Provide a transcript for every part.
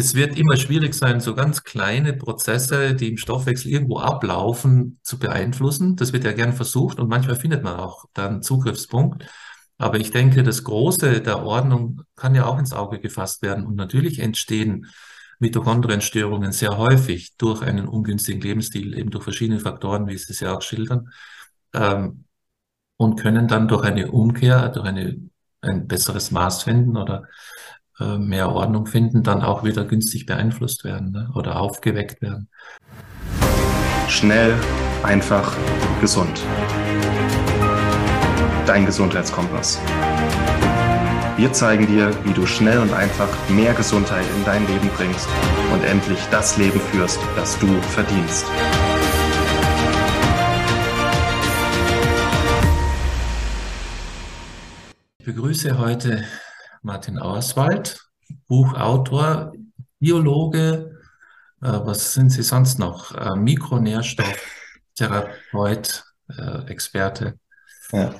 es wird immer schwierig sein, so ganz kleine Prozesse, die im Stoffwechsel irgendwo ablaufen, zu beeinflussen. Das wird ja gern versucht und manchmal findet man auch da einen Zugriffspunkt. Aber ich denke, das Große der Ordnung kann ja auch ins Auge gefasst werden. Und natürlich entstehen Mitochondrienstörungen sehr häufig durch einen ungünstigen Lebensstil, eben durch verschiedene Faktoren, wie Sie es ja auch schildern, ähm, und können dann durch eine Umkehr, durch eine, ein besseres Maß finden oder äh, mehr Ordnung finden, dann auch wieder günstig beeinflusst werden ne? oder aufgeweckt werden. Schnell, einfach, gesund. Dein Gesundheitskompass. Wir zeigen dir, wie du schnell und einfach mehr Gesundheit in dein Leben bringst und endlich das Leben führst, das du verdienst. Ich begrüße heute Martin Auerswald, Buchautor, Biologe, äh, was sind Sie sonst noch? Äh, Mikronährstofftherapeut, äh, Experte. Ja.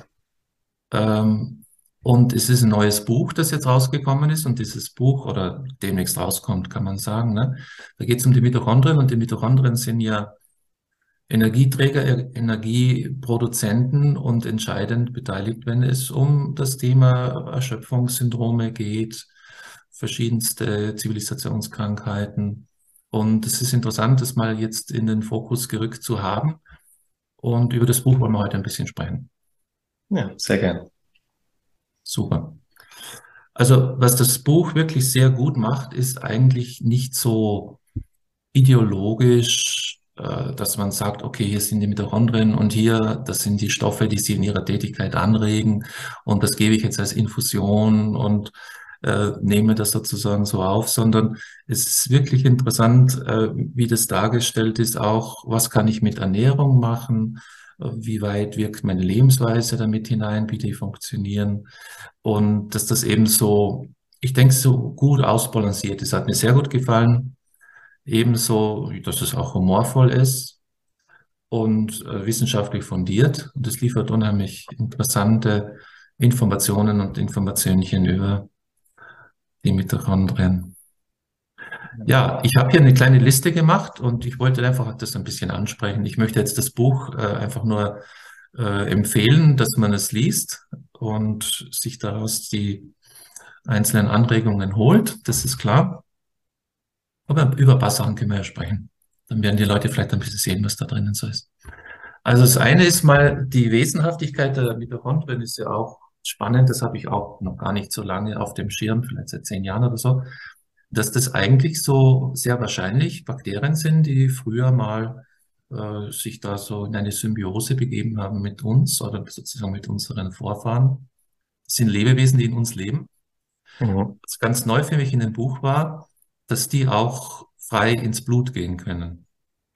Ähm, und es ist ein neues Buch, das jetzt rausgekommen ist. Und dieses Buch, oder demnächst rauskommt, kann man sagen, ne? da geht es um die Mitochondrien. Und die Mitochondrien sind ja Energieträger, Energieproduzenten und entscheidend beteiligt, wenn es um das Thema Erschöpfungssyndrome geht, verschiedenste Zivilisationskrankheiten. Und es ist interessant, das mal jetzt in den Fokus gerückt zu haben. Und über das Buch wollen wir heute ein bisschen sprechen. Ja, sehr gerne. Super. Also, was das Buch wirklich sehr gut macht, ist eigentlich nicht so ideologisch dass man sagt, okay, hier sind die Mitochondrien und hier, das sind die Stoffe, die sie in ihrer Tätigkeit anregen und das gebe ich jetzt als Infusion und äh, nehme das sozusagen so auf, sondern es ist wirklich interessant, äh, wie das dargestellt ist, auch was kann ich mit Ernährung machen, äh, wie weit wirkt meine Lebensweise damit hinein, wie die funktionieren und dass das eben so, ich denke, so gut ausbalanciert ist. Hat mir sehr gut gefallen. Ebenso, dass es auch humorvoll ist und äh, wissenschaftlich fundiert. Und es liefert unheimlich interessante Informationen und Informationchen über die Mitochondrien. Ja, ich habe hier eine kleine Liste gemacht und ich wollte einfach das ein bisschen ansprechen. Ich möchte jetzt das Buch äh, einfach nur äh, empfehlen, dass man es liest und sich daraus die einzelnen Anregungen holt. Das ist klar. Aber über ein paar Sachen können wir ja sprechen. Dann werden die Leute vielleicht ein bisschen sehen, was da drinnen so ist. Also das eine ist mal die Wesenhaftigkeit der Mitochondrien ist ja auch spannend. Das habe ich auch noch gar nicht so lange auf dem Schirm, vielleicht seit zehn Jahren oder so, dass das eigentlich so sehr wahrscheinlich Bakterien sind, die früher mal äh, sich da so in eine Symbiose begeben haben mit uns oder sozusagen mit unseren Vorfahren. Das sind Lebewesen, die in uns leben. Mhm. Was ganz neu für mich in dem Buch war, dass die auch frei ins Blut gehen können.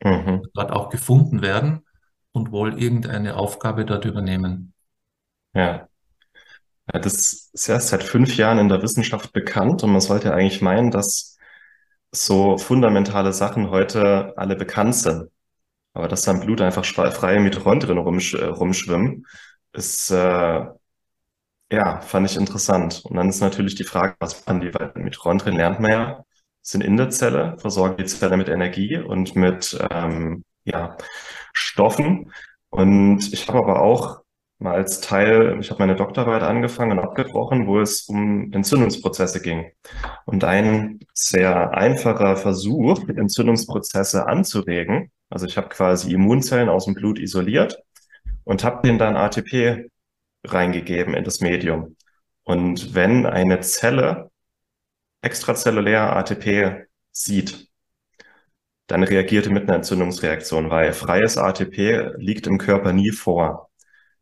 Mhm. Dort auch gefunden werden und wohl irgendeine Aufgabe dort übernehmen. Ja. ja. Das ist erst seit fünf Jahren in der Wissenschaft bekannt und man sollte eigentlich meinen, dass so fundamentale Sachen heute alle bekannt sind. Aber dass da im Blut einfach freie Mitochondrien rumsch äh, rumschwimmen, ist, äh, ja, fand ich interessant. Und dann ist natürlich die Frage, was man die Mitochondrien lernt man ja sind in der Zelle, versorgen die Zelle mit Energie und mit ähm, ja, Stoffen. Und ich habe aber auch mal als Teil, ich habe meine Doktorarbeit angefangen und abgebrochen, wo es um Entzündungsprozesse ging. Und ein sehr einfacher Versuch, Entzündungsprozesse anzuregen, also ich habe quasi Immunzellen aus dem Blut isoliert und habe denen dann ATP reingegeben in das Medium. Und wenn eine Zelle extrazellulär ATP sieht, dann reagiert er mit einer Entzündungsreaktion, weil freies ATP liegt im Körper nie vor.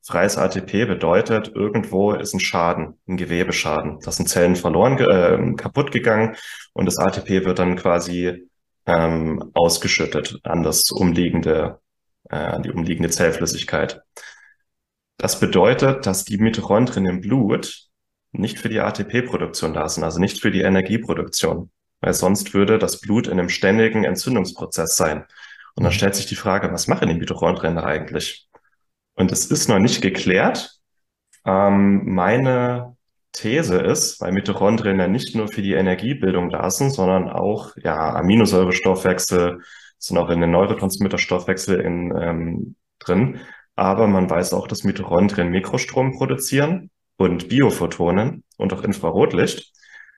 Freies ATP bedeutet, irgendwo ist ein Schaden, ein Gewebeschaden. Da sind Zellen verloren, äh, kaputt gegangen und das ATP wird dann quasi ähm, ausgeschüttet an das umliegende, äh, an die umliegende Zellflüssigkeit. Das bedeutet, dass die Mitochondrien im Blut nicht für die ATP-Produktion da sind, also nicht für die Energieproduktion, weil sonst würde das Blut in einem ständigen Entzündungsprozess sein. Und dann mhm. stellt sich die Frage, was machen die Mitochondrien da eigentlich? Und es ist noch nicht geklärt. Ähm, meine These ist, weil Mitochondrien ja nicht nur für die Energiebildung da sind, sondern auch ja Aminosäurestoffwechsel sind auch in den Neurotransmitterstoffwechsel in, ähm, drin. Aber man weiß auch, dass Mitochondrien Mikrostrom produzieren und Biophotonen und auch Infrarotlicht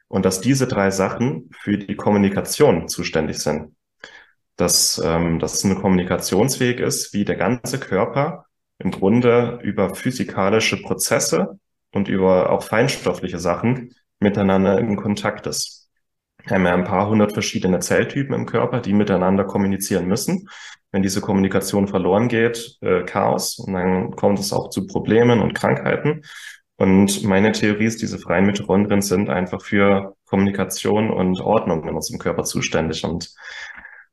und dass diese drei Sachen für die Kommunikation zuständig sind. Dass ähm, das ein Kommunikationsweg ist, wie der ganze Körper im Grunde über physikalische Prozesse und über auch feinstoffliche Sachen miteinander in Kontakt ist. Wir haben ja ein paar hundert verschiedene Zelltypen im Körper, die miteinander kommunizieren müssen. Wenn diese Kommunikation verloren geht, äh, Chaos und dann kommt es auch zu Problemen und Krankheiten. Und meine Theorie ist, diese freien Mitochondrien sind einfach für Kommunikation und Ordnung in unserem Körper zuständig. Und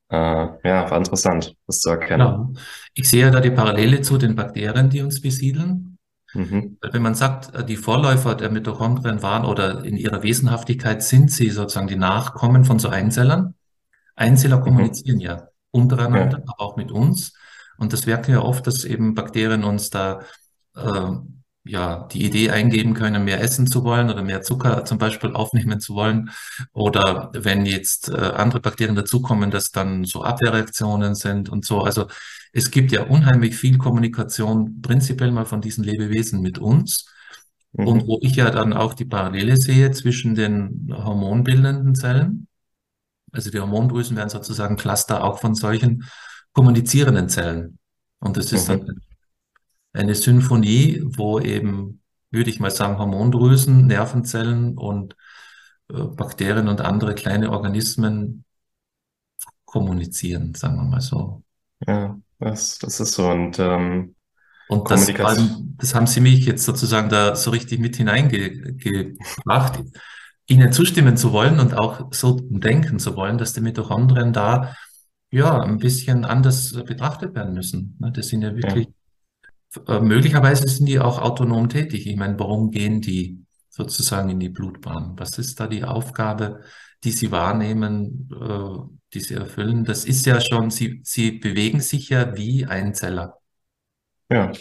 äh, ja, war interessant, das zu erkennen. Genau. Ich sehe ja da die Parallele zu den Bakterien, die uns besiedeln. Mhm. Wenn man sagt, äh, die Vorläufer der Mitochondrien waren oder in ihrer Wesenhaftigkeit sind sie sozusagen die Nachkommen von so Einzellern. Einzeller mhm. kommunizieren mhm. ja untereinander, ja. aber auch mit uns. Und das merken wir oft, dass eben Bakterien uns da äh, ja, die Idee eingeben können, mehr essen zu wollen oder mehr Zucker zum Beispiel aufnehmen zu wollen. Oder wenn jetzt äh, andere Bakterien dazukommen, dass dann so Abwehrreaktionen sind und so. Also es gibt ja unheimlich viel Kommunikation prinzipiell mal von diesen Lebewesen mit uns. Mhm. Und wo ich ja dann auch die Parallele sehe zwischen den hormonbildenden Zellen. Also die Hormondrüsen werden sozusagen Cluster auch von solchen kommunizierenden Zellen. Und das ist mhm. dann eine Symphonie, wo eben, würde ich mal sagen, Hormondrüsen, Nervenzellen und äh, Bakterien und andere kleine Organismen kommunizieren, sagen wir mal so. Ja, das, das ist so. Und, ähm, und das, das haben Sie mich jetzt sozusagen da so richtig mit hineingebracht, Ihnen zustimmen zu wollen und auch so denken zu wollen, dass die Mitochondrien da ja ein bisschen anders betrachtet werden müssen. Ne? Das sind ja wirklich ja äh, möglicherweise sind die auch autonom tätig. Ich meine, warum gehen die sozusagen in die Blutbahn? Was ist da die Aufgabe, die sie wahrnehmen, äh, die sie erfüllen? Das ist ja schon, sie, sie bewegen sich ja wie Einzeller. Ja,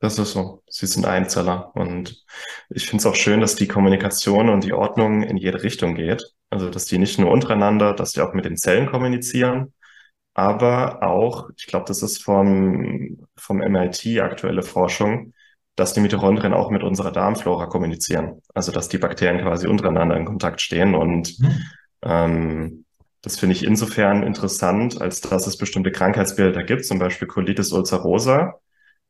das ist so. Sie sind Einzeller. Und ich finde es auch schön, dass die Kommunikation und die Ordnung in jede Richtung geht. Also, dass die nicht nur untereinander, dass die auch mit den Zellen kommunizieren, aber auch, ich glaube, das ist vom, vom MIT aktuelle Forschung, dass die Mitochondrien auch mit unserer Darmflora kommunizieren. Also dass die Bakterien quasi untereinander in Kontakt stehen. Und mhm. ähm, das finde ich insofern interessant, als dass es bestimmte Krankheitsbilder gibt, zum Beispiel Colitis ulcerosa,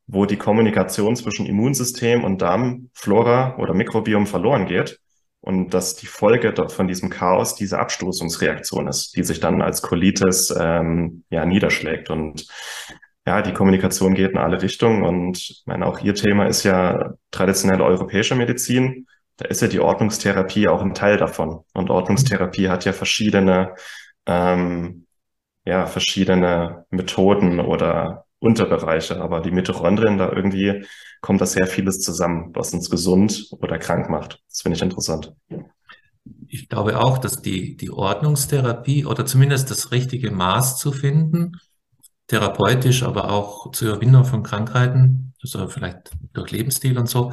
wo die Kommunikation zwischen Immunsystem und Darmflora oder Mikrobiom verloren geht und dass die Folge von diesem Chaos diese Abstoßungsreaktion ist, die sich dann als Colitis ähm, ja niederschlägt und ja, die Kommunikation geht in alle Richtungen und ich meine, auch Ihr Thema ist ja traditionelle europäische Medizin. Da ist ja die Ordnungstherapie auch ein Teil davon. Und Ordnungstherapie hat ja verschiedene, ähm, ja, verschiedene Methoden oder Unterbereiche. Aber die Mitochondrien da irgendwie kommt da sehr vieles zusammen, was uns gesund oder krank macht. Das finde ich interessant. Ich glaube auch, dass die, die Ordnungstherapie oder zumindest das richtige Maß zu finden, therapeutisch, aber auch zur Überwindung von Krankheiten, also vielleicht durch Lebensstil und so,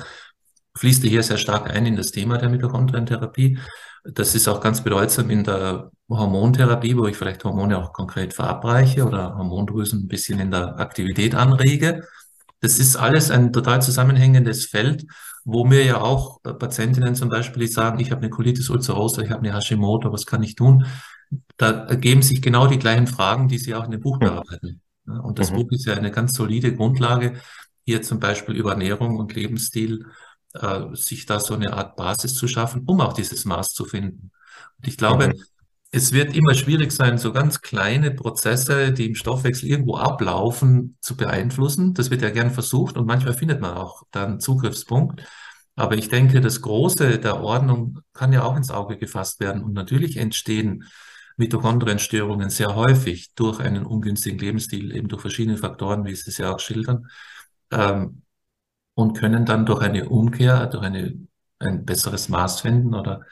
fließt hier sehr stark ein in das Thema der Mitochondrientherapie. Das ist auch ganz bedeutsam in der Hormontherapie, wo ich vielleicht Hormone auch konkret verabreiche oder Hormondrüsen ein bisschen in der Aktivität anrege. Das ist alles ein total zusammenhängendes Feld, wo mir ja auch äh, Patientinnen zum Beispiel, die sagen, ich habe eine Colitis ulcerosa, ich habe eine Hashimoto, was kann ich tun? Da ergeben sich genau die gleichen Fragen, die Sie auch in dem Buch bearbeiten. Und das mhm. Buch ist ja eine ganz solide Grundlage, hier zum Beispiel über Ernährung und Lebensstil, äh, sich da so eine Art Basis zu schaffen, um auch dieses Maß zu finden. Und ich glaube, mhm es wird immer schwierig sein, so ganz kleine Prozesse, die im Stoffwechsel irgendwo ablaufen, zu beeinflussen. Das wird ja gern versucht und manchmal findet man auch da einen Zugriffspunkt. Aber ich denke, das Große der Ordnung kann ja auch ins Auge gefasst werden. Und natürlich entstehen Mitochondrienstörungen sehr häufig durch einen ungünstigen Lebensstil, eben durch verschiedene Faktoren, wie Sie es ja auch schildern, ähm, und können dann durch eine Umkehr, durch eine, ein besseres Maß finden oder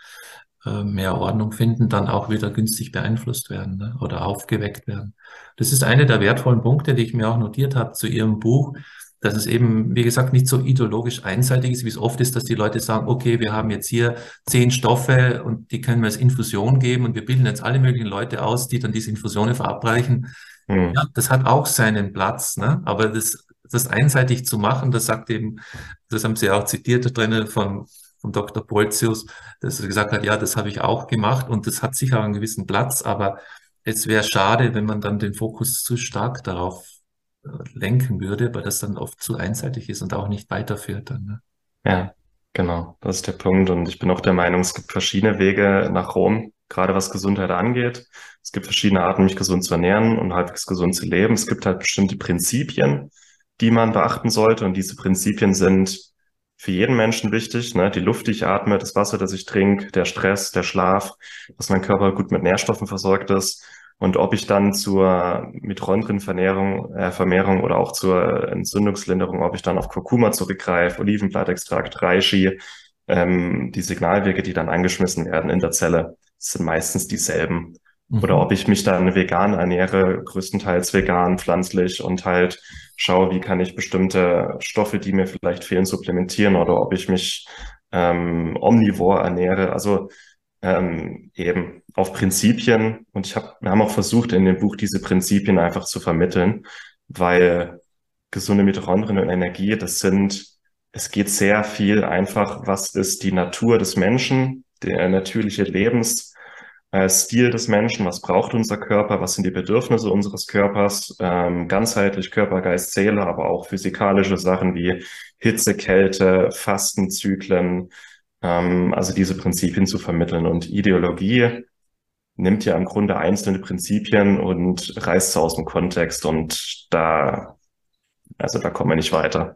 äh, mehr Ordnung finden, dann auch wieder günstig beeinflusst werden ne? oder aufgeweckt werden. Das ist eine der wertvollen Punkte, die ich mir auch notiert habe zu Ihrem Buch, dass es eben, wie gesagt, nicht so ideologisch einseitig ist, wie es oft ist, dass die Leute sagen, okay, wir haben jetzt hier zehn Stoffe und die können wir als Infusion geben und wir bilden jetzt alle möglichen Leute aus, die dann diese Infusionen verabreichen. Mhm. Ja, das hat auch seinen Platz, ne? aber das, das einseitig zu machen, das sagt eben, das haben Sie auch zitiert drin von, von Dr. Polzius, dass er gesagt hat, ja, das habe ich auch gemacht und das hat sicher einen gewissen Platz, aber es wäre schade, wenn man dann den Fokus zu stark darauf äh, lenken würde, weil das dann oft zu einseitig ist und auch nicht weiterführt dann. Ne? Ja, genau, das ist der Punkt. Und ich bin auch der Meinung, es gibt verschiedene Wege nach Rom, gerade was Gesundheit angeht. Es gibt verschiedene Arten, mich gesund zu ernähren und halbwegs gesund zu leben. Es gibt halt bestimmte Prinzipien, die man beachten sollte. Und diese Prinzipien sind für jeden Menschen wichtig. Ne? Die Luft, die ich atme, das Wasser, das ich trinke, der Stress, der Schlaf, dass mein Körper gut mit Nährstoffen versorgt ist. Und ob ich dann zur Mitochondrienvermehrung äh, Vermehrung oder auch zur Entzündungslinderung, ob ich dann auf Kurkuma zurückgreife, Olivenblattextrakt, Reishi, ähm, die Signalwege, die dann angeschmissen werden in der Zelle, sind meistens dieselben. Mhm. Oder ob ich mich dann vegan ernähre, größtenteils vegan, pflanzlich und halt schaue, wie kann ich bestimmte Stoffe, die mir vielleicht fehlen, supplementieren oder ob ich mich ähm, omnivor ernähre. Also ähm, eben auf Prinzipien. Und ich habe, wir haben auch versucht, in dem Buch diese Prinzipien einfach zu vermitteln, weil gesunde Mitochondrien und Energie, das sind, es geht sehr viel einfach, was ist die Natur des Menschen, der natürliche Lebens, Stil des Menschen, was braucht unser Körper, was sind die Bedürfnisse unseres Körpers, ähm, ganzheitlich Körper, Geist, Seele, aber auch physikalische Sachen wie Hitze, Kälte, Fastenzyklen, ähm, also diese Prinzipien zu vermitteln. Und Ideologie nimmt ja im Grunde einzelne Prinzipien und reißt sie aus dem Kontext und da, also da kommen wir nicht weiter.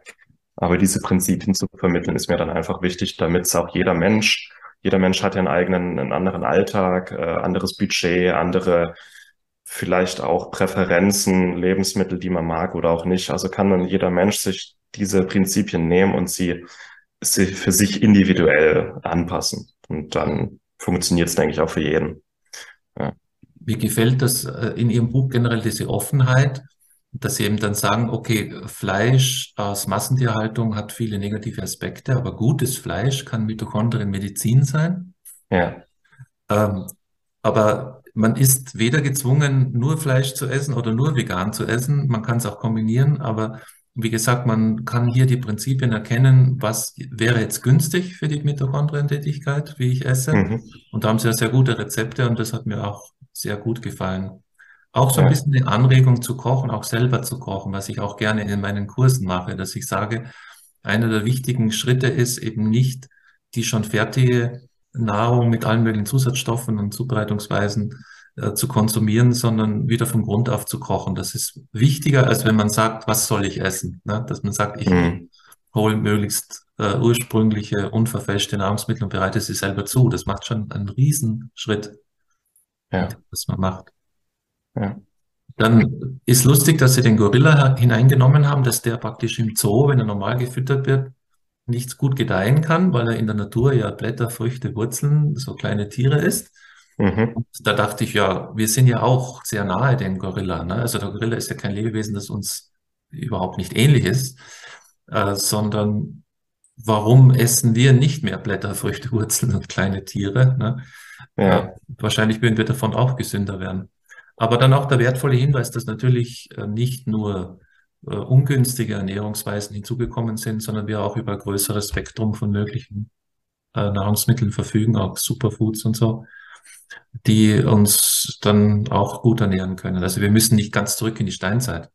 Aber diese Prinzipien zu vermitteln, ist mir dann einfach wichtig, damit es auch jeder Mensch, jeder Mensch hat ja einen eigenen, einen anderen Alltag, äh, anderes Budget, andere vielleicht auch Präferenzen, Lebensmittel, die man mag oder auch nicht. Also kann dann jeder Mensch sich diese Prinzipien nehmen und sie für sich individuell anpassen. Und dann funktioniert es, denke ich, auch für jeden. Ja. Mir gefällt das äh, in Ihrem Buch generell diese Offenheit, dass Sie eben dann sagen, okay, Fleisch aus Massentierhaltung hat viele negative Aspekte, aber gutes Fleisch kann Mitochondrien Medizin sein. Ja. Ähm, aber man ist weder gezwungen, nur Fleisch zu essen oder nur vegan zu essen. Man kann es auch kombinieren, aber wie gesagt, man kann hier die Prinzipien erkennen, was wäre jetzt günstig für die Mitochondrientätigkeit, wie ich esse. Mhm. Und da haben sie ja sehr gute Rezepte und das hat mir auch sehr gut gefallen. Auch so ein bisschen eine Anregung zu kochen, auch selber zu kochen, was ich auch gerne in meinen Kursen mache, dass ich sage, einer der wichtigen Schritte ist eben nicht die schon fertige Nahrung mit allen möglichen Zusatzstoffen und Zubereitungsweisen äh, zu konsumieren, sondern wieder von Grund auf zu kochen. Das ist wichtiger, als wenn man sagt, was soll ich essen? Ne? Dass man sagt, ich mhm. hole möglichst äh, ursprüngliche, unverfälschte Nahrungsmittel und bereite sie selber zu. Das macht schon einen Riesenschritt, ja. was man macht. Ja. Dann ist lustig, dass sie den Gorilla hineingenommen haben, dass der praktisch im Zoo, wenn er normal gefüttert wird, nichts gut gedeihen kann, weil er in der Natur ja Blätter, Früchte, Wurzeln, so kleine Tiere ist. Mhm. Da dachte ich, ja, wir sind ja auch sehr nahe dem Gorilla. Ne? Also der Gorilla ist ja kein Lebewesen, das uns überhaupt nicht ähnlich ist, äh, sondern warum essen wir nicht mehr Blätter, Früchte, Wurzeln und kleine Tiere? Ne? Ja. Äh, wahrscheinlich würden wir davon auch gesünder werden. Aber dann auch der wertvolle Hinweis, dass natürlich äh, nicht nur äh, ungünstige Ernährungsweisen hinzugekommen sind, sondern wir auch über ein größeres Spektrum von möglichen äh, Nahrungsmitteln verfügen, auch Superfoods und so die uns dann auch gut ernähren können. Also wir müssen nicht ganz zurück in die Steinzeit,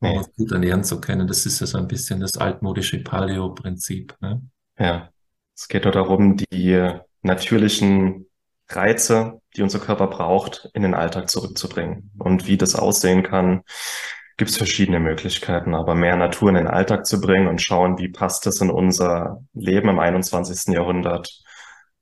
um nee. uns gut ernähren zu können. Das ist ja so ein bisschen das altmodische Paleo-Prinzip. Ne? Ja, es geht nur darum, die natürlichen Reize, die unser Körper braucht, in den Alltag zurückzubringen. Und wie das aussehen kann, gibt es verschiedene Möglichkeiten, aber mehr Natur in den Alltag zu bringen und schauen, wie passt das in unser Leben im 21. Jahrhundert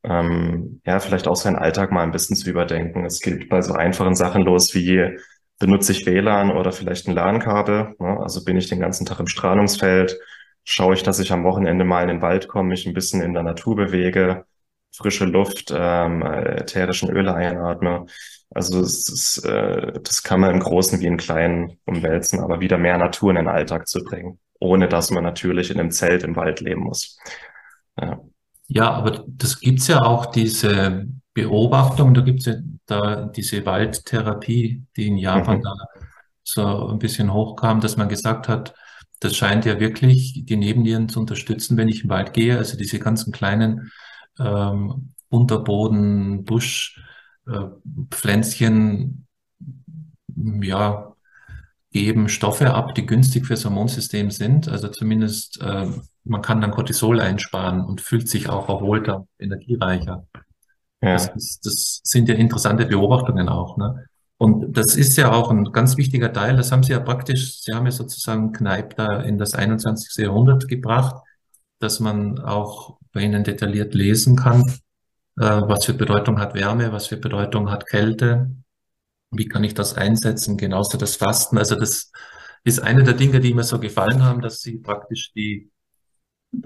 ähm, ja, vielleicht auch seinen Alltag mal ein bisschen zu überdenken. Es geht bei so einfachen Sachen los wie benutze ich WLAN oder vielleicht ein LAN-Kabel. Ne? Also bin ich den ganzen Tag im Strahlungsfeld, schaue ich, dass ich am Wochenende mal in den Wald komme, mich ein bisschen in der Natur bewege, frische Luft, ähm, ätherischen Öle einatme. Also es ist, äh, das kann man im Großen wie im Kleinen umwälzen, aber wieder mehr Natur in den Alltag zu bringen, ohne dass man natürlich in einem Zelt im Wald leben muss. Ja, ja aber das gibt's ja auch diese Beobachtung, da gibt's ja da diese Waldtherapie, die in Japan mhm. da so ein bisschen hochkam, dass man gesagt hat, das scheint ja wirklich die Nebennieren zu unterstützen, wenn ich im Wald gehe. Also diese ganzen kleinen ähm, Unterboden, Busch, äh, Pflänzchen, ja, geben Stoffe ab, die günstig fürs Hormonsystem sind. Also zumindest äh, man kann dann Cortisol einsparen und fühlt sich auch erholter, energiereicher. Ja. Das, ist, das sind ja interessante Beobachtungen auch. Ne? Und das ist ja auch ein ganz wichtiger Teil. Das haben Sie ja praktisch, Sie haben ja sozusagen Kneipp da in das 21. Jahrhundert gebracht, dass man auch bei Ihnen detailliert lesen kann, äh, was für Bedeutung hat Wärme, was für Bedeutung hat Kälte, wie kann ich das einsetzen, genauso das Fasten. Also das ist eine der Dinge, die mir so gefallen haben, dass Sie praktisch die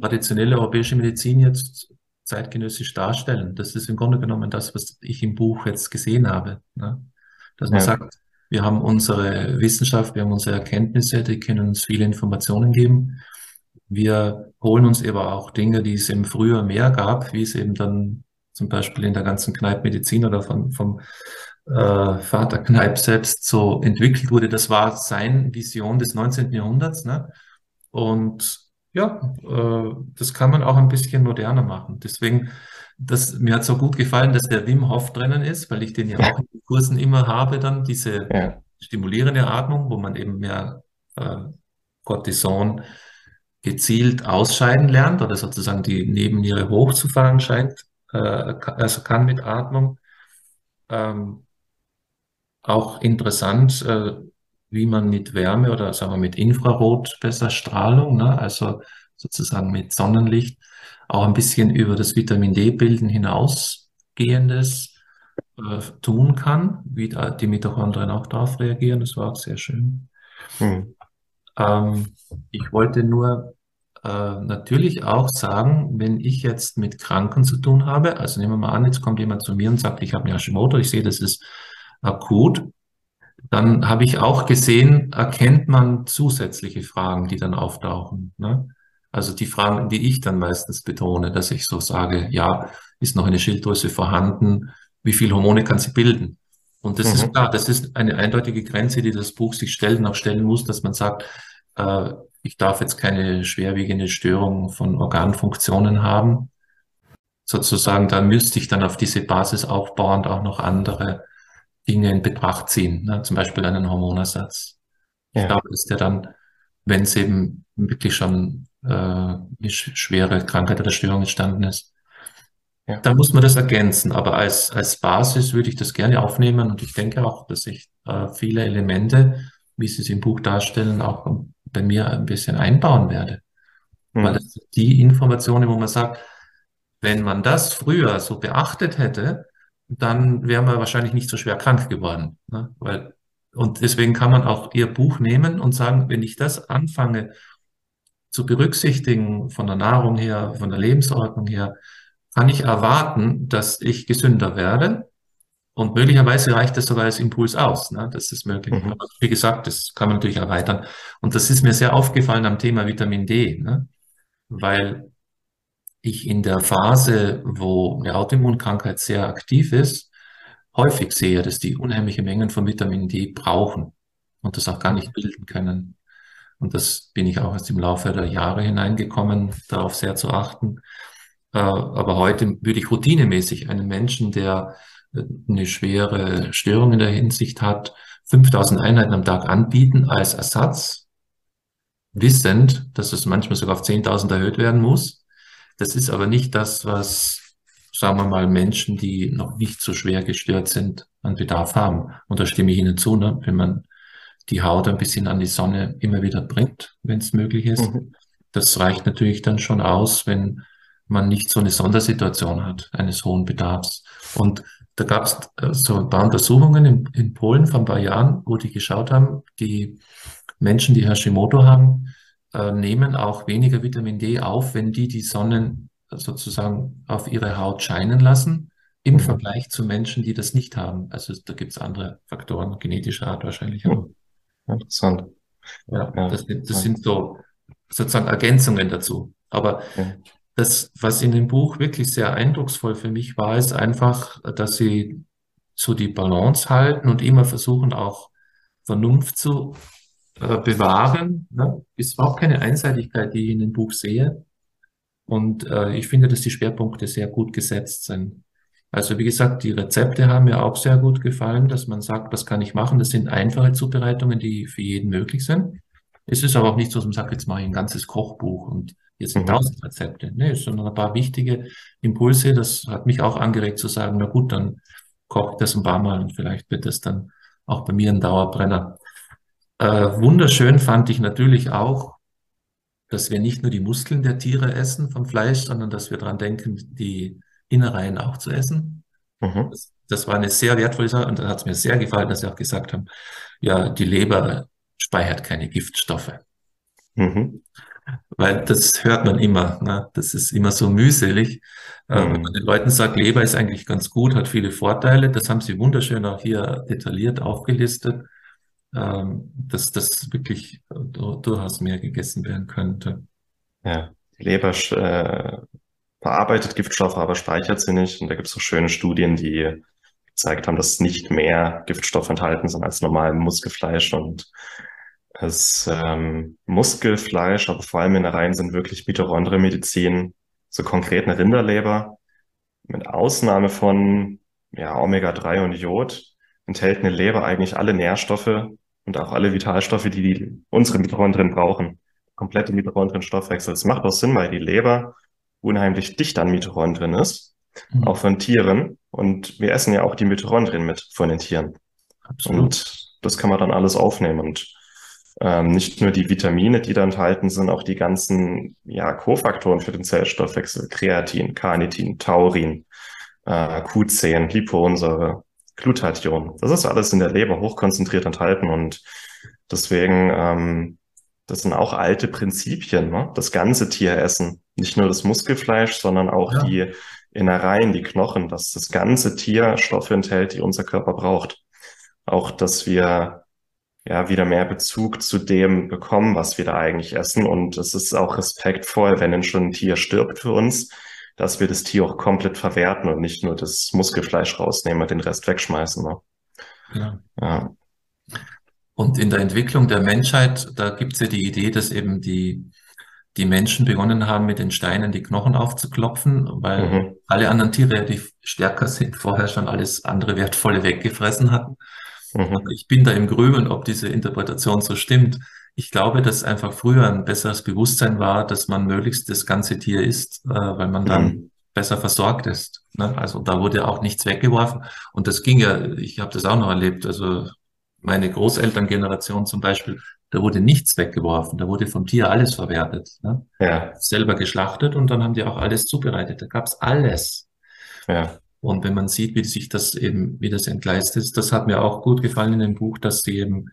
traditionelle europäische Medizin jetzt zeitgenössisch darstellen. Das ist im Grunde genommen das, was ich im Buch jetzt gesehen habe. Ne? Dass man ja. sagt, wir haben unsere Wissenschaft, wir haben unsere Erkenntnisse, die können uns viele Informationen geben. Wir holen uns aber auch Dinge, die es eben früher mehr gab, wie es eben dann zum Beispiel in der ganzen Kneippmedizin oder von, vom äh, Vater Kneipp selbst so entwickelt wurde. Das war seine Vision des 19. Jahrhunderts. Ne? Und ja, äh, das kann man auch ein bisschen moderner machen. Deswegen, das, mir hat so gut gefallen, dass der Wim Hof drinnen ist, weil ich den ja auch in den Kursen immer habe, dann diese ja. stimulierende Atmung, wo man eben mehr äh, Cortison gezielt ausscheiden lernt oder sozusagen die Nebenniere hochzufahren scheint, äh, also kann mit Atmung. Ähm, auch interessant, äh, wie man mit Wärme oder sagen wir mit Infrarot besser Strahlung, ne, also sozusagen mit Sonnenlicht, auch ein bisschen über das Vitamin D-Bilden hinausgehendes äh, tun kann, wie da die Mitochondrien auch darauf reagieren. Das war auch sehr schön. Hm. Ähm, ich wollte nur äh, natürlich auch sagen, wenn ich jetzt mit Kranken zu tun habe, also nehmen wir mal an, jetzt kommt jemand zu mir und sagt, ich habe eine Hashimoto, ich sehe, das ist akut, dann habe ich auch gesehen, erkennt man zusätzliche Fragen, die dann auftauchen. Ne? Also die Fragen, die ich dann meistens betone, dass ich so sage, ja, ist noch eine Schilddrüse vorhanden? Wie viel Hormone kann sie bilden? Und das mhm. ist klar, das ist eine eindeutige Grenze, die das Buch sich stellen, auch stellen muss, dass man sagt, äh, ich darf jetzt keine schwerwiegende Störung von Organfunktionen haben. Sozusagen, da müsste ich dann auf diese Basis aufbauend auch noch andere Dinge in Betracht ziehen, ne? zum Beispiel einen Hormonersatz. Ja. Ich glaube, dass der dann, wenn es eben wirklich schon äh, eine schwere Krankheit oder Störung entstanden ist, ja. dann muss man das ergänzen. Aber als, als Basis würde ich das gerne aufnehmen und ich denke auch, dass ich äh, viele Elemente, wie Sie es im Buch darstellen, auch bei mir ein bisschen einbauen werde. Mhm. Weil das sind die Informationen, wo man sagt, wenn man das früher so beachtet hätte, dann wären wir wahrscheinlich nicht so schwer krank geworden. Ne? Weil, und deswegen kann man auch Ihr Buch nehmen und sagen, wenn ich das anfange zu berücksichtigen von der Nahrung her, von der Lebensordnung her, kann ich erwarten, dass ich gesünder werde. Und möglicherweise reicht das sogar als Impuls aus. Ne? Das ist möglich. Mhm. Aber wie gesagt, das kann man natürlich erweitern. Und das ist mir sehr aufgefallen am Thema Vitamin D, ne? weil ich in der Phase, wo eine Autoimmunkrankheit sehr aktiv ist, häufig sehe, dass die unheimliche Mengen von Vitamin D brauchen und das auch gar nicht bilden können. Und das bin ich auch erst im Laufe der Jahre hineingekommen, darauf sehr zu achten. Äh, aber heute würde ich routinemäßig einen Menschen, der eine schwere Störung in der Hinsicht hat, 5000 Einheiten am Tag anbieten als Ersatz, wissend, dass es manchmal sogar auf 10.000 erhöht werden muss. Das ist aber nicht das, was, sagen wir mal, Menschen, die noch nicht so schwer gestört sind, an Bedarf haben. Und da stimme ich Ihnen zu, ne? wenn man die Haut ein bisschen an die Sonne immer wieder bringt, wenn es möglich ist. Mhm. Das reicht natürlich dann schon aus, wenn man nicht so eine Sondersituation hat, eines hohen Bedarfs. Und da gab es äh, so ein paar Untersuchungen in, in, Polen vor ein paar Jahren, wo die geschaut haben, die Menschen, die Hashimoto haben, äh, nehmen auch weniger Vitamin D auf, wenn die die Sonnen sozusagen auf ihre Haut scheinen lassen, im mhm. Vergleich zu Menschen, die das nicht haben. Also da gibt es andere Faktoren, genetischer Art wahrscheinlich auch. Interessant. Ja, ja. das, das sind so sozusagen Ergänzungen dazu. Aber Ja. Das, was in dem Buch wirklich sehr eindrucksvoll für mich war, ist einfach, dass sie so die Balance halten und immer versuchen auch Vernunft zu äh, bewahren. Ne? Ist überhaupt keine Einseitigkeit, die ich in dem Buch sehe. Und äh, ich finde, dass die Schwerpunkte sehr gut gesetzt sind. Also wie gesagt, die Rezepte haben mir auch sehr gut gefallen, dass man sagt, was kann ich machen? Das sind einfache Zubereitungen, die für jeden möglich sind. Es ist aber auch nicht so, dass man sagt, jetzt mache ich ein ganzes Kochbuch und jetzt sind Mhm. tausend Rezepte. Nee, sondern ein paar wichtige Impulse. Das hat mich auch angeregt zu sagen, na gut, dann koche ich das ein paar Mal und vielleicht wird das dann auch bei mir ein Dauerbrenner. Äh, wunderschön fand ich natürlich auch, dass wir nicht nur die Muskeln der Tiere essen vom Fleisch, sondern dass wir dran denken, die Innereien auch zu essen. Mhm. Das, das war eine sehr wertvolle Sache und da hat es mir sehr gefallen, dass Sie auch gesagt haben, ja, die Leber speichert keine Giftstoffe. Mhm. Weil das hört man immer, ne? Das ist immer so mühselig. Äh, wenn man Mhm. den Leuten sagt, Leber ist eigentlich ganz gut, hat viele Vorteile, das haben sie wunderschön auch hier detailliert aufgelistet, ähm, dass das wirklich äh, dur- durchaus mehr gegessen werden könnte. Ja. Die Leber äh, verarbeitet Giftstoffe, aber speichert sie nicht. Und da gibt es so schöne Studien, die gezeigt haben, dass nicht mehr Giftstoffe enthalten sind als normal im Muskelfleisch. Und das ähm, Muskelfleisch, aber vor allem Innereien sind wirklich Mitochondrienmedizin, so konkret eine Rinderleber, mit Ausnahme von ja, Omega-3 und Jod, enthält eine Leber eigentlich alle Nährstoffe und auch alle Vitalstoffe, die, die unsere Mitochondrien brauchen. Komplette Mitochondrienstoffwechsel. Das macht auch Sinn, weil die Leber unheimlich dicht an Mitochondrien ist, Mhm. auch von Tieren. Und wir essen ja auch die Mitochondrien mit von den Tieren. Absolut. Und das kann man dann alles aufnehmen. Und ähm, nicht nur die Vitamine, die da enthalten sind, auch die ganzen ja, Kofaktoren für den Zellstoffwechsel, Kreatin, Carnitin, Taurin, äh, Q10, Liponsäure, Glutathion. Das ist alles in der Leber hochkonzentriert enthalten und deswegen, ähm, das sind auch alte Prinzipien, ne? Das ganze Tier essen, nicht nur das Muskelfleisch, sondern auch Ja. die Innereien, die Knochen, dass das ganze Tier Stoffe enthält, die unser Körper braucht. Auch, dass wir ja wieder mehr Bezug zu dem bekommen, was wir da eigentlich essen. Und es ist auch respektvoll, wenn denn schon ein Tier stirbt für uns, dass wir das Tier auch komplett verwerten und nicht nur das Muskelfleisch rausnehmen und den Rest wegschmeißen. Ne? Genau. Ja. Und in der Entwicklung der Menschheit, da gibt es ja die Idee, dass eben die, die Menschen begonnen haben, mit den Steinen die Knochen aufzuklopfen, weil Mhm. alle anderen Tiere, die stärker sind, vorher schon alles andere Wertvolle weggefressen hatten. Mhm. Ich bin da im Grübeln, ob diese Interpretation so stimmt. Ich glaube, dass einfach früher ein besseres Bewusstsein war, dass man möglichst das ganze Tier isst, äh, weil man dann Mhm. besser versorgt ist. Ne? Also da wurde auch nichts weggeworfen. Und das ging ja, ich habe das auch noch erlebt. Also meine Großelterngeneration zum Beispiel, da wurde nichts weggeworfen. Da wurde vom Tier alles verwertet. Ne? Ja, Selber geschlachtet und dann haben die auch alles zubereitet. Da gab's alles. ja, Und wenn man sieht, wie sich das eben, wie das entgleist ist, das hat mir auch gut gefallen in dem Buch, dass sie eben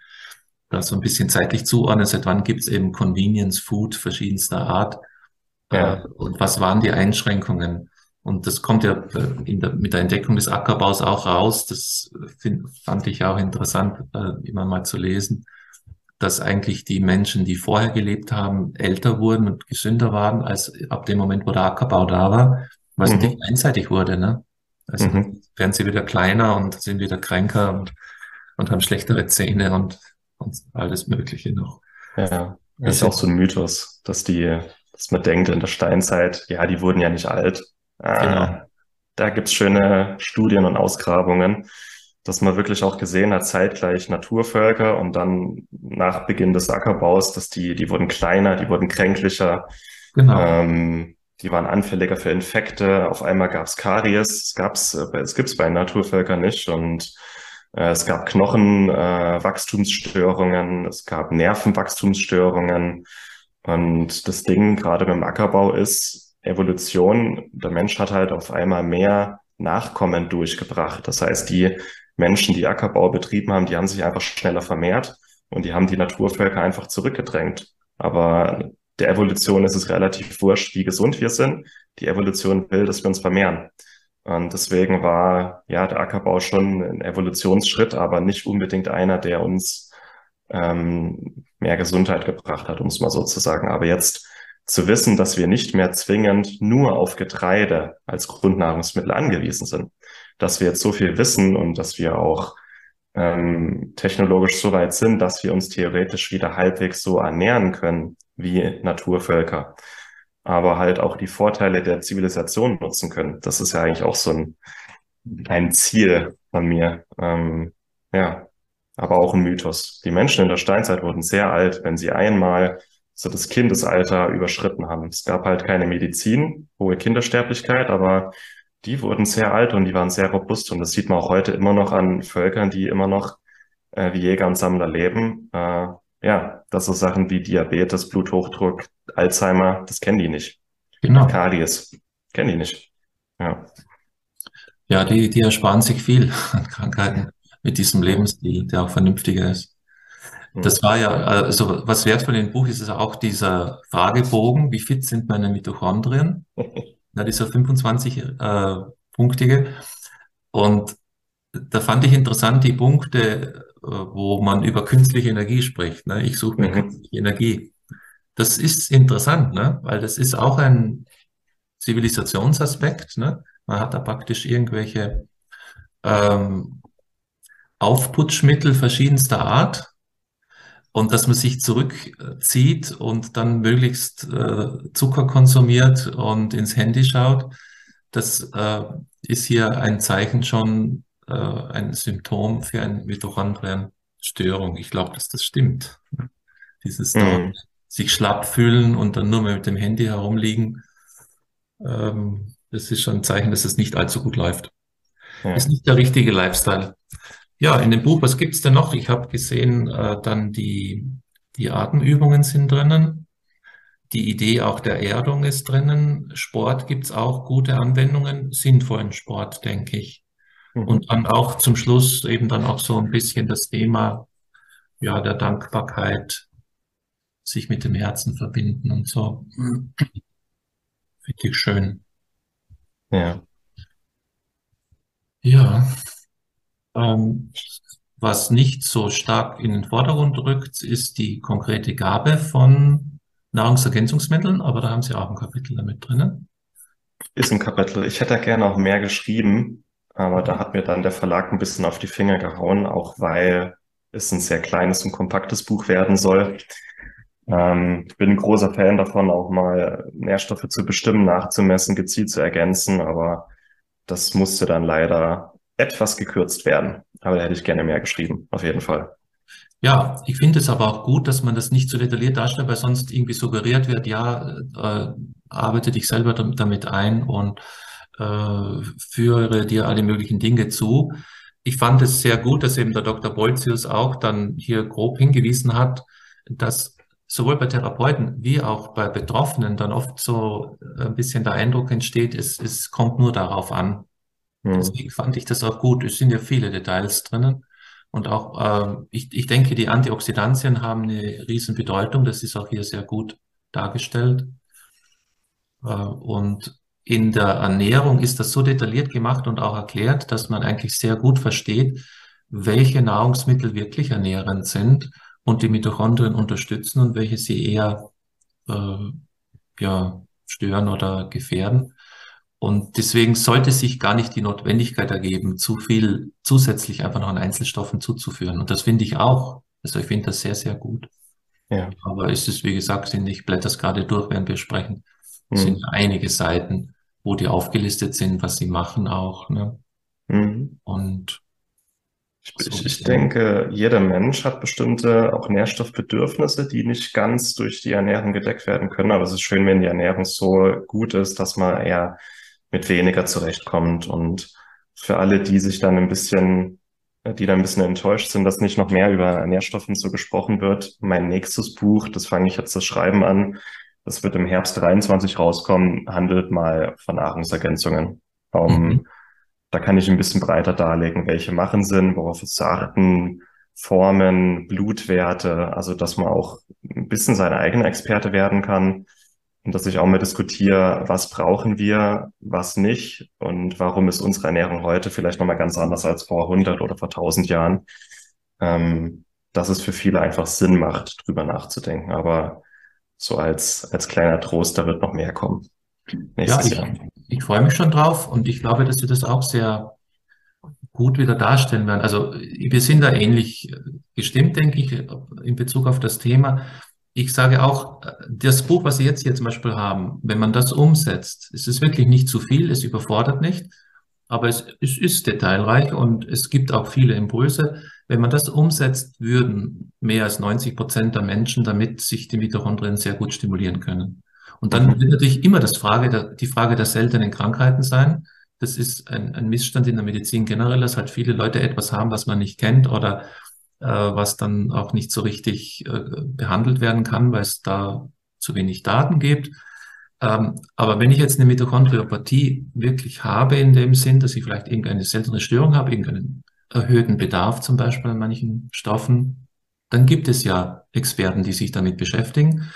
da so ein bisschen zeitlich zuordnen, seit wann gibt's eben Convenience Food verschiedenster Art Ja. äh, und was waren die Einschränkungen. Und das kommt ja äh, der, mit der Entdeckung des Ackerbaus auch raus. Das find, fand ich auch interessant, äh, immer mal zu lesen, dass eigentlich die Menschen, die vorher gelebt haben, älter wurden und gesünder waren, als ab dem Moment, wo der Ackerbau da war, weil es Mhm. natürlich einseitig wurde. Ne? Also Mhm. werden sie wieder kleiner und sind wieder kränker und, und haben schlechtere Zähne und, und alles Mögliche noch. ja. Das ist auch so ein Mythos, dass die, dass man denkt in der Steinzeit, ja, die wurden ja nicht alt. Ah, Genau. Da gibt's schöne Studien und Ausgrabungen, dass man wirklich auch gesehen hat, zeitgleich Naturvölker und dann nach Beginn des Ackerbaus, dass die, die wurden kleiner, die wurden kränklicher, Genau. ähm, die waren anfälliger für Infekte. Auf einmal Karies, es gab's, äh, es gibt's bei Naturvölkern nicht und äh, es gab Knochenwachstumsstörungen, es gab Nervenwachstumsstörungen und das Ding gerade beim Ackerbau ist Evolution. Der Mensch hat halt auf einmal mehr Nachkommen durchgebracht. Das heißt, die Menschen, die Ackerbau betrieben haben, die haben sich einfach schneller vermehrt und die haben die Naturvölker einfach zurückgedrängt. Aber der Evolution ist es relativ wurscht, wie gesund wir sind. Die Evolution will, dass wir uns vermehren. Und deswegen war ja der Ackerbau schon ein Evolutionsschritt, aber nicht unbedingt einer, der uns ähm, mehr Gesundheit gebracht hat, um es mal so zu sagen. Aber jetzt zu wissen, dass wir nicht mehr zwingend nur auf Getreide als Grundnahrungsmittel angewiesen sind, dass wir jetzt so viel wissen und dass wir auch ähm, technologisch so weit sind, dass wir uns theoretisch wieder halbwegs so ernähren können wie Naturvölker, aber halt auch die Vorteile der Zivilisation nutzen können. Das ist ja eigentlich auch so ein, ein Ziel von mir. Ähm, ja, aber auch ein Mythos. Die Menschen in der Steinzeit wurden sehr alt, wenn sie einmal so das Kindesalter überschritten haben. Es gab halt keine Medizin, hohe Kindersterblichkeit, aber die wurden sehr alt und die waren sehr robust. Und das sieht man auch heute immer noch an Völkern, die immer noch äh, wie Jäger und Sammler leben. Äh, ja, das sind Sachen wie Diabetes, Bluthochdruck, Alzheimer, das kennen die nicht. Genau. Karies, kennen die nicht. Ja. Ja, die, die ersparen sich viel an Krankheiten mit diesem Lebensstil, der auch vernünftiger ist. Das war ja, also was wertvoll im Buch ist, ist auch dieser Fragebogen, wie fit sind meine Mitochondrien? Na, dieser 25-punktige. Äh, und da fand ich interessant die Punkte, wo man über künstliche Energie spricht. Ne? Ich suche mir mhm. künstliche Energie. Das ist interessant, ne? weil das ist auch ein Zivilisationsaspekt. Ne? Man hat da praktisch irgendwelche ähm, Aufputschmittel verschiedenster Art und dass man sich zurückzieht und dann möglichst äh, Zucker konsumiert und ins Handy schaut, das äh, ist hier ein Zeichen schon, äh, ein Symptom für eine Mitochondrienstörung. Ich glaube, dass das stimmt. Dieses mhm. sich schlapp fühlen und dann nur mehr mit dem Handy herumliegen, ähm, das ist schon ein Zeichen, dass es nicht allzu gut läuft. Ja. Ist nicht der richtige Lifestyle. Ja, in dem Buch, was gibt's denn noch? Ich habe gesehen, äh, dann die, die Atemübungen sind drinnen. Die Idee auch der Erdung ist drinnen. Sport gibt's auch gute Anwendungen, sinnvollen Sport, denke ich. Und dann auch zum Schluss eben dann auch so ein bisschen das Thema ja, der Dankbarkeit, sich mit dem Herzen verbinden und so. Finde ich schön. Ja. Ja. Ähm, was nicht so stark in den Vordergrund rückt, ist die konkrete Gabe von Nahrungsergänzungsmitteln, aber da haben Sie auch ein Kapitel damit drinnen. Ist ein Kapitel. Ich hätte gerne auch mehr geschrieben, aber da hat mir dann der Verlag ein bisschen auf die Finger gehauen, auch weil es ein sehr kleines und kompaktes Buch werden soll. Ähm, ich bin ein großer Fan davon, auch mal Nährstoffe zu bestimmen, nachzumessen, gezielt zu ergänzen, aber das musste dann leider etwas gekürzt werden. Aber da hätte ich gerne mehr geschrieben, auf jeden Fall. Ja, ich finde es aber auch gut, dass man das nicht so detailliert darstellt, weil sonst irgendwie suggeriert wird, ja, äh, arbeite dich selber damit ein und äh, führe dir alle möglichen Dinge zu. Ich fand es sehr gut, dass eben der Dr. Bolzius auch dann hier grob hingewiesen hat, dass sowohl bei Therapeuten wie auch bei Betroffenen dann oft so ein bisschen der Eindruck entsteht, es, es kommt nur darauf an. Mhm. Deswegen fand ich das auch gut. Es sind ja viele Details drinnen. Und auch, äh, ich, ich denke, die Antioxidantien haben eine riesen Bedeutung. Das ist auch hier sehr gut dargestellt. Äh, und in der Ernährung ist das so detailliert gemacht und auch erklärt, dass man eigentlich sehr gut versteht, welche Nahrungsmittel wirklich ernährend sind und die Mitochondrien unterstützen und welche sie eher äh, ja, stören oder gefährden. Und deswegen sollte sich gar nicht die Notwendigkeit ergeben, zu viel zusätzlich einfach noch an Einzelstoffen zuzuführen. Und das finde ich auch. Also ich finde das sehr, sehr gut. Ja. Aber es ist, wie gesagt, sind, ich blätter es gerade durch, während wir sprechen. Es mhm. sind einige Seiten, wo die aufgelistet sind, was sie machen auch. Ne? Mhm. Und ich, ich, ich denke, jeder Mensch hat bestimmte auch Nährstoffbedürfnisse, die nicht ganz durch die Ernährung gedeckt werden können. Aber es ist schön, wenn die Ernährung so gut ist, dass man eher mit weniger zurechtkommt. Und für alle, die sich dann ein bisschen, die dann ein bisschen enttäuscht sind, dass nicht noch mehr über Nährstoffen so gesprochen wird, mein nächstes Buch, das fange ich jetzt das Schreiben an, das wird im Herbst 23 rauskommen, handelt mal von Nahrungsergänzungen. Um, mhm. Da kann ich ein bisschen breiter darlegen, welche machen Sinn, worauf es zu achten, Formen, Blutwerte, also dass man auch ein bisschen seine eigene Experte werden kann und dass ich auch mal diskutiere, was brauchen wir, was nicht und warum ist unsere Ernährung heute vielleicht nochmal ganz anders als vor 100 oder vor 1000 Jahren. Ähm, dass es für viele einfach Sinn macht, drüber nachzudenken. Aber so als, als kleiner Trost, da wird noch mehr kommen. Ja, ich, Jahr. ich freue mich schon drauf und ich glaube, dass wir das auch sehr gut wieder darstellen werden. Also wir sind da ähnlich gestimmt, denke ich, in Bezug auf das Thema. Ich sage auch, das Buch, was Sie jetzt hier zum Beispiel haben, wenn man das umsetzt, es ist wirklich nicht zu viel, es überfordert nicht, aber es, es ist detailreich und es gibt auch viele Impulse. Wenn man das umsetzt, würden mehr als 90 Prozent der Menschen damit sich die Mitochondrien sehr gut stimulieren können. Und dann wird natürlich immer das Frage der, die Frage der seltenen Krankheiten sein. Das ist ein, ein Missstand in der Medizin generell, dass halt viele Leute etwas haben, was man nicht kennt oder äh, was dann auch nicht so richtig äh, behandelt werden kann, weil es da zu wenig Daten gibt. Ähm, aber wenn ich jetzt eine Mitochondriopathie wirklich habe, in dem Sinn, dass ich vielleicht irgendeine seltene Störung habe, irgendeinen erhöhten Bedarf zum Beispiel an manchen Stoffen, dann gibt es ja Experten, die sich damit beschäftigen.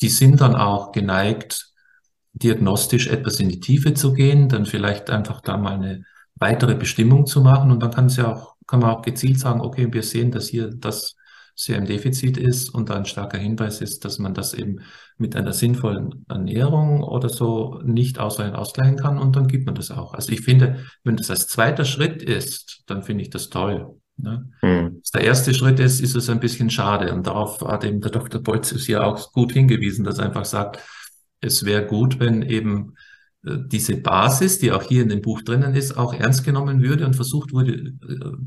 Die sind dann auch geneigt, diagnostisch etwas in die Tiefe zu gehen, dann vielleicht einfach da mal eine weitere Bestimmung zu machen und dann kann es ja auch, kann man auch gezielt sagen, okay, wir sehen, dass hier das sehr im Defizit ist und da ein starker Hinweis ist, dass man das eben mit einer sinnvollen Ernährung oder so nicht ausreichend ausgleichen kann und dann gibt man das auch. Also ich finde, wenn das als zweiter Schritt ist, dann finde ich das toll. Ne? Mhm. der erste Schritt ist, ist es ein bisschen schade und darauf hat eben der Dr. Bolzius hier auch gut hingewiesen, dass er einfach sagt, es wäre gut, wenn eben äh, diese Basis, die auch hier in dem Buch drinnen ist, auch ernst genommen würde und versucht wurde äh,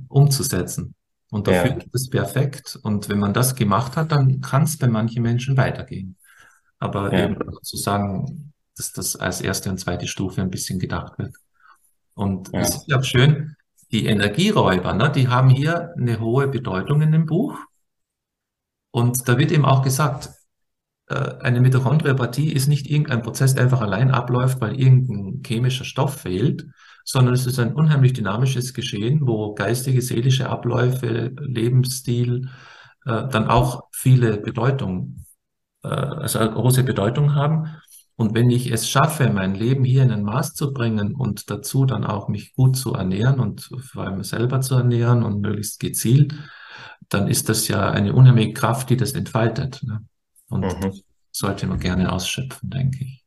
umzusetzen. Und dafür ja. ist es perfekt. Und wenn man das gemacht hat, dann kann es bei manchen Menschen weitergehen. Aber ja. eben sozusagen, dass das als erste und zweite Stufe ein bisschen gedacht wird. Und ja. es ist ja auch schön, die Energieräuber, ne, die haben hier eine hohe Bedeutung in dem Buch. Und da wird eben auch gesagt, äh, eine Mitochondriopathie ist nicht irgendein Prozess, der einfach allein abläuft, weil irgendein chemischer Stoff fehlt, sondern es ist ein unheimlich dynamisches Geschehen, wo geistige, seelische Abläufe, Lebensstil äh, dann auch viele Bedeutung, äh, also große Bedeutung haben. Und wenn ich es schaffe, mein Leben hier in ein Maß zu bringen und dazu dann auch mich gut zu ernähren und vor allem selber zu ernähren und möglichst gezielt, dann ist das ja eine unheimliche Kraft, die das entfaltet. Ne? Und mhm. sollte man gerne ausschöpfen, denke ich.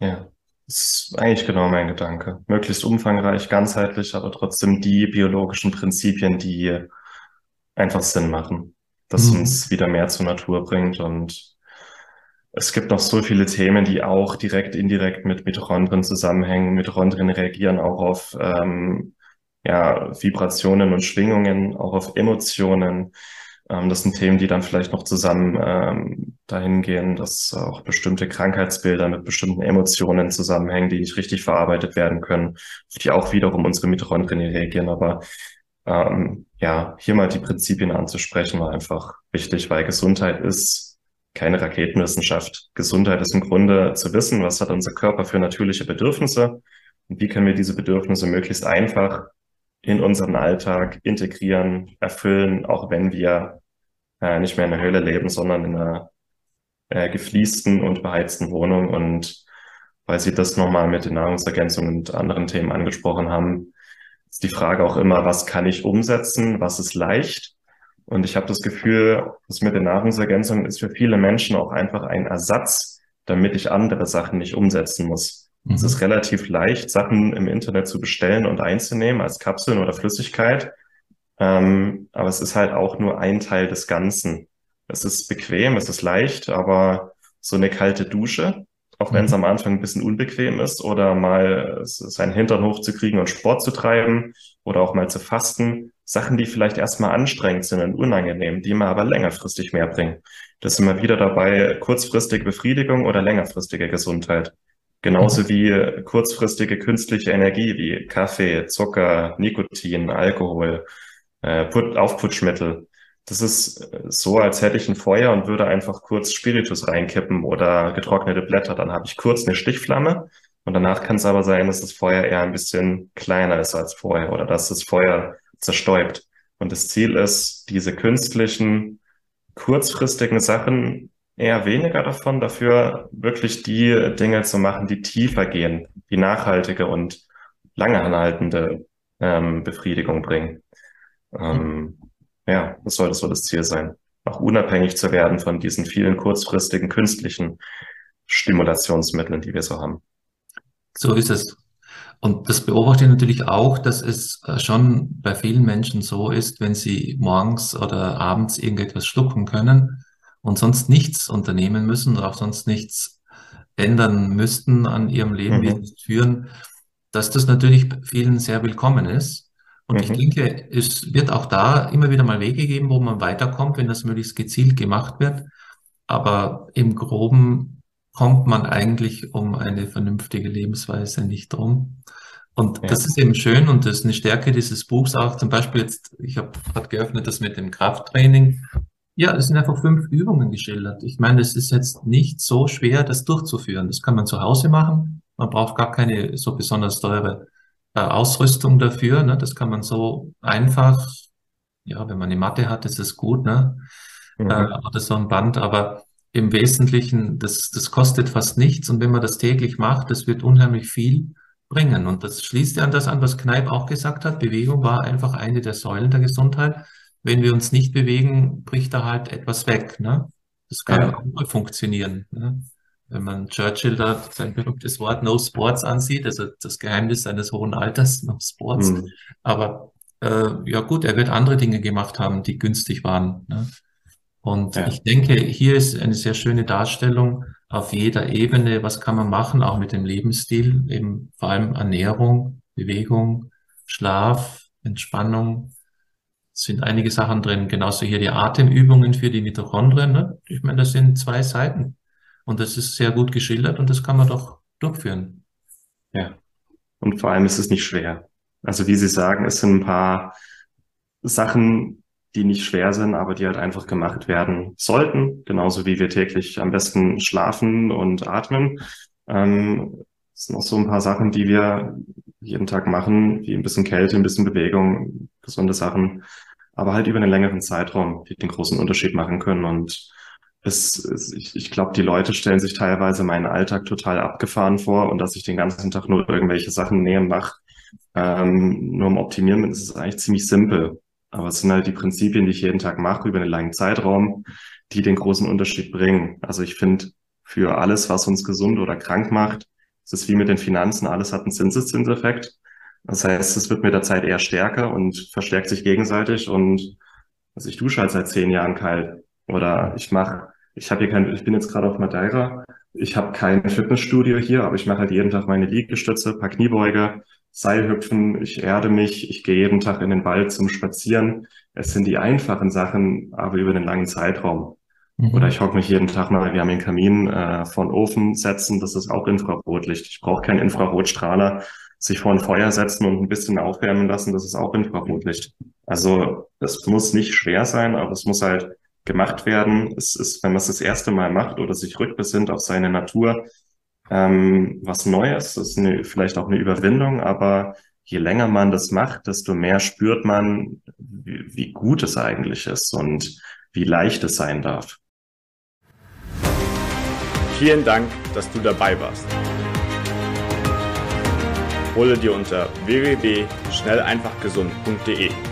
Ja. Das ist eigentlich genau mein Gedanke. Möglichst umfangreich, ganzheitlich, aber trotzdem die biologischen Prinzipien, die einfach Sinn machen, das mhm. uns wieder mehr zur Natur bringt. Und es gibt noch so viele Themen, die auch direkt, indirekt mit Mitochondrien zusammenhängen. Mitochondrien reagieren auch auf ähm, ja, Vibrationen und Schwingungen, auch auf Emotionen. Ähm, das sind Themen, die dann vielleicht noch zusammen ähm, dahin gehen, dass auch bestimmte Krankheitsbilder mit bestimmten Emotionen zusammenhängen, die nicht richtig verarbeitet werden können, die auch wiederum unsere Mitochondrien reagieren. Aber ähm, ja, hier mal die Prinzipien anzusprechen, war einfach wichtig, weil Gesundheit ist keine Raketenwissenschaft. Gesundheit ist im Grunde zu wissen, was hat unser Körper für natürliche Bedürfnisse und wie können wir diese Bedürfnisse möglichst einfach in unseren Alltag integrieren, erfüllen, auch wenn wir äh, nicht mehr in der Höhle leben, sondern in einer äh, gefliesten und beheizten Wohnung. Und weil Sie das nochmal mit den Nahrungsergänzungen und anderen Themen angesprochen haben, ist die Frage auch immer, was kann ich umsetzen, was ist leicht? Und ich habe das Gefühl, das mit den Nahrungsergänzungen ist für viele Menschen auch einfach ein Ersatz, damit ich andere Sachen nicht umsetzen muss. Mhm. Es ist relativ leicht, Sachen im Internet zu bestellen und einzunehmen als Kapseln oder Flüssigkeit. Ähm, aber es ist halt auch nur ein Teil des Ganzen. Es ist bequem, es ist leicht, aber so eine kalte Dusche, auch wenn es mhm. am Anfang ein bisschen unbequem ist, oder mal seinen Hintern hochzukriegen und Sport zu treiben oder auch mal zu fasten, Sachen, die vielleicht erstmal anstrengend sind und unangenehm, die mir aber längerfristig mehr bringen. Das sind wir wieder dabei, kurzfristige Befriedigung oder längerfristige Gesundheit. Genauso mhm. wie kurzfristige künstliche Energie wie Kaffee, Zucker, Nikotin, Alkohol, äh, Aufputschmittel. Das ist so, als hätte ich ein Feuer und würde einfach kurz Spiritus reinkippen oder getrocknete Blätter. Dann habe ich kurz eine Stichflamme und danach kann es aber sein, dass das Feuer eher ein bisschen kleiner ist als vorher oder dass das Feuer zerstäubt. Und das Ziel ist, diese künstlichen, kurzfristigen Sachen eher weniger davon, dafür wirklich die Dinge zu machen, die tiefer gehen, die nachhaltige und lange anhaltende ähm, Befriedigung bringen. Ähm, Ja, das sollte so das Ziel sein. Auch unabhängig zu werden von diesen vielen kurzfristigen künstlichen Stimulationsmitteln, die wir so haben. So ist es. Und das beobachte ich natürlich auch, dass es äh, schon bei vielen Menschen so ist, wenn sie morgens oder abends irgendetwas schlucken können und sonst nichts unternehmen müssen oder auch sonst nichts ändern müssten an ihrem Leben, mhm. wie sie es führen, dass das natürlich vielen sehr willkommen ist. Und mhm. ich denke, es wird auch da immer wieder mal Wege geben, wo man weiterkommt, wenn das möglichst gezielt gemacht wird. Aber im Groben kommt man eigentlich um eine vernünftige Lebensweise nicht drum. Und ja. das ist eben schön und das ist eine Stärke dieses Buchs auch. Zum Beispiel jetzt, ich habe gerade geöffnet das mit dem Krafttraining. Ja, es sind einfach fünf Übungen geschildert. Ich meine, es ist jetzt nicht so schwer, das durchzuführen. Das kann man zu Hause machen. Man braucht gar keine so besonders teure äh, Ausrüstung dafür. Ne? Das kann man so einfach, ja, wenn man eine Matte hat, ist es gut, ne? Mhm. Äh, oder so ein Band, aber im Wesentlichen, das, das kostet fast nichts und wenn man das täglich macht, das wird unheimlich viel bringen. Und das schließt ja an das an, was Kneip auch gesagt hat. Bewegung war einfach eine der Säulen der Gesundheit. Wenn wir uns nicht bewegen, bricht da halt etwas weg. Ne? Das kann ja. auch mal funktionieren. Ne? Wenn man Churchill da sein berühmtes Wort No Sports ansieht, also das Geheimnis seines hohen Alters, No Sports. Mhm. Aber äh, ja gut, er wird andere Dinge gemacht haben, die günstig waren. Ne? Und ja. ich denke, hier ist eine sehr schöne Darstellung auf jeder Ebene. Was kann man machen, auch mit dem Lebensstil, eben vor allem Ernährung, Bewegung, Schlaf, Entspannung. Sind einige Sachen drin. Genauso hier die Atemübungen für die Mitochondrien. Ne? Ich meine, das sind zwei Seiten. Und das ist sehr gut geschildert und das kann man doch durchführen. Ja. Und vor allem ist es nicht schwer. Also wie Sie sagen, es sind ein paar Sachen, die nicht schwer sind, aber die halt einfach gemacht werden sollten. Genauso wie wir täglich am besten schlafen und atmen. Ähm, das sind auch so ein paar Sachen, die wir jeden Tag machen, wie ein bisschen Kälte, ein bisschen Bewegung, gesunde Sachen, aber halt über einen längeren Zeitraum, die den großen Unterschied machen können. Und es, es ich, ich glaube, die Leute stellen sich teilweise meinen Alltag total abgefahren vor und dass ich den ganzen Tag nur irgendwelche Sachen näher mache, ähm, nur um optimieren ist es eigentlich ziemlich simpel. Aber es sind halt die Prinzipien, die ich jeden Tag mache über einen langen Zeitraum, die den großen Unterschied bringen. Also ich finde, für alles, was uns gesund oder krank macht, es ist wie mit den Finanzen, alles hat einen Zinseszinseffekt. Das heißt, es wird mit der Zeit eher stärker und verstärkt sich gegenseitig. Und also ich dusche halt seit zehn Jahren kalt. Oder ich mache, ich habe hier kein, ich bin jetzt gerade auf Madeira, ich habe kein Fitnessstudio hier, aber ich mache halt jeden Tag meine Liegestütze, paar Kniebeuge, Seilhüpfen, ich erde mich, ich gehe jeden Tag in den Wald zum Spazieren. Es sind die einfachen Sachen, aber über den langen Zeitraum. Mhm. Oder ich hocke mich jeden Tag mal, wir haben den Kamin äh, vor den Ofen setzen, das ist auch Infrarotlicht. Ich brauche keinen Infrarotstrahler, sich vor ein Feuer setzen und ein bisschen aufwärmen lassen, das ist auch Infrarotlicht. Also es muss nicht schwer sein, aber es muss halt gemacht werden. Es ist, wenn man es das erste Mal macht oder sich rückbesinnt auf seine Natur, ähm, was Neues, das ist eine, vielleicht auch eine Überwindung, aber je länger man das macht, desto mehr spürt man, wie, wie gut es eigentlich ist und wie leicht es sein darf. Vielen Dank, dass du dabei warst. Hole dir unter www.schnelleinfachgesund.de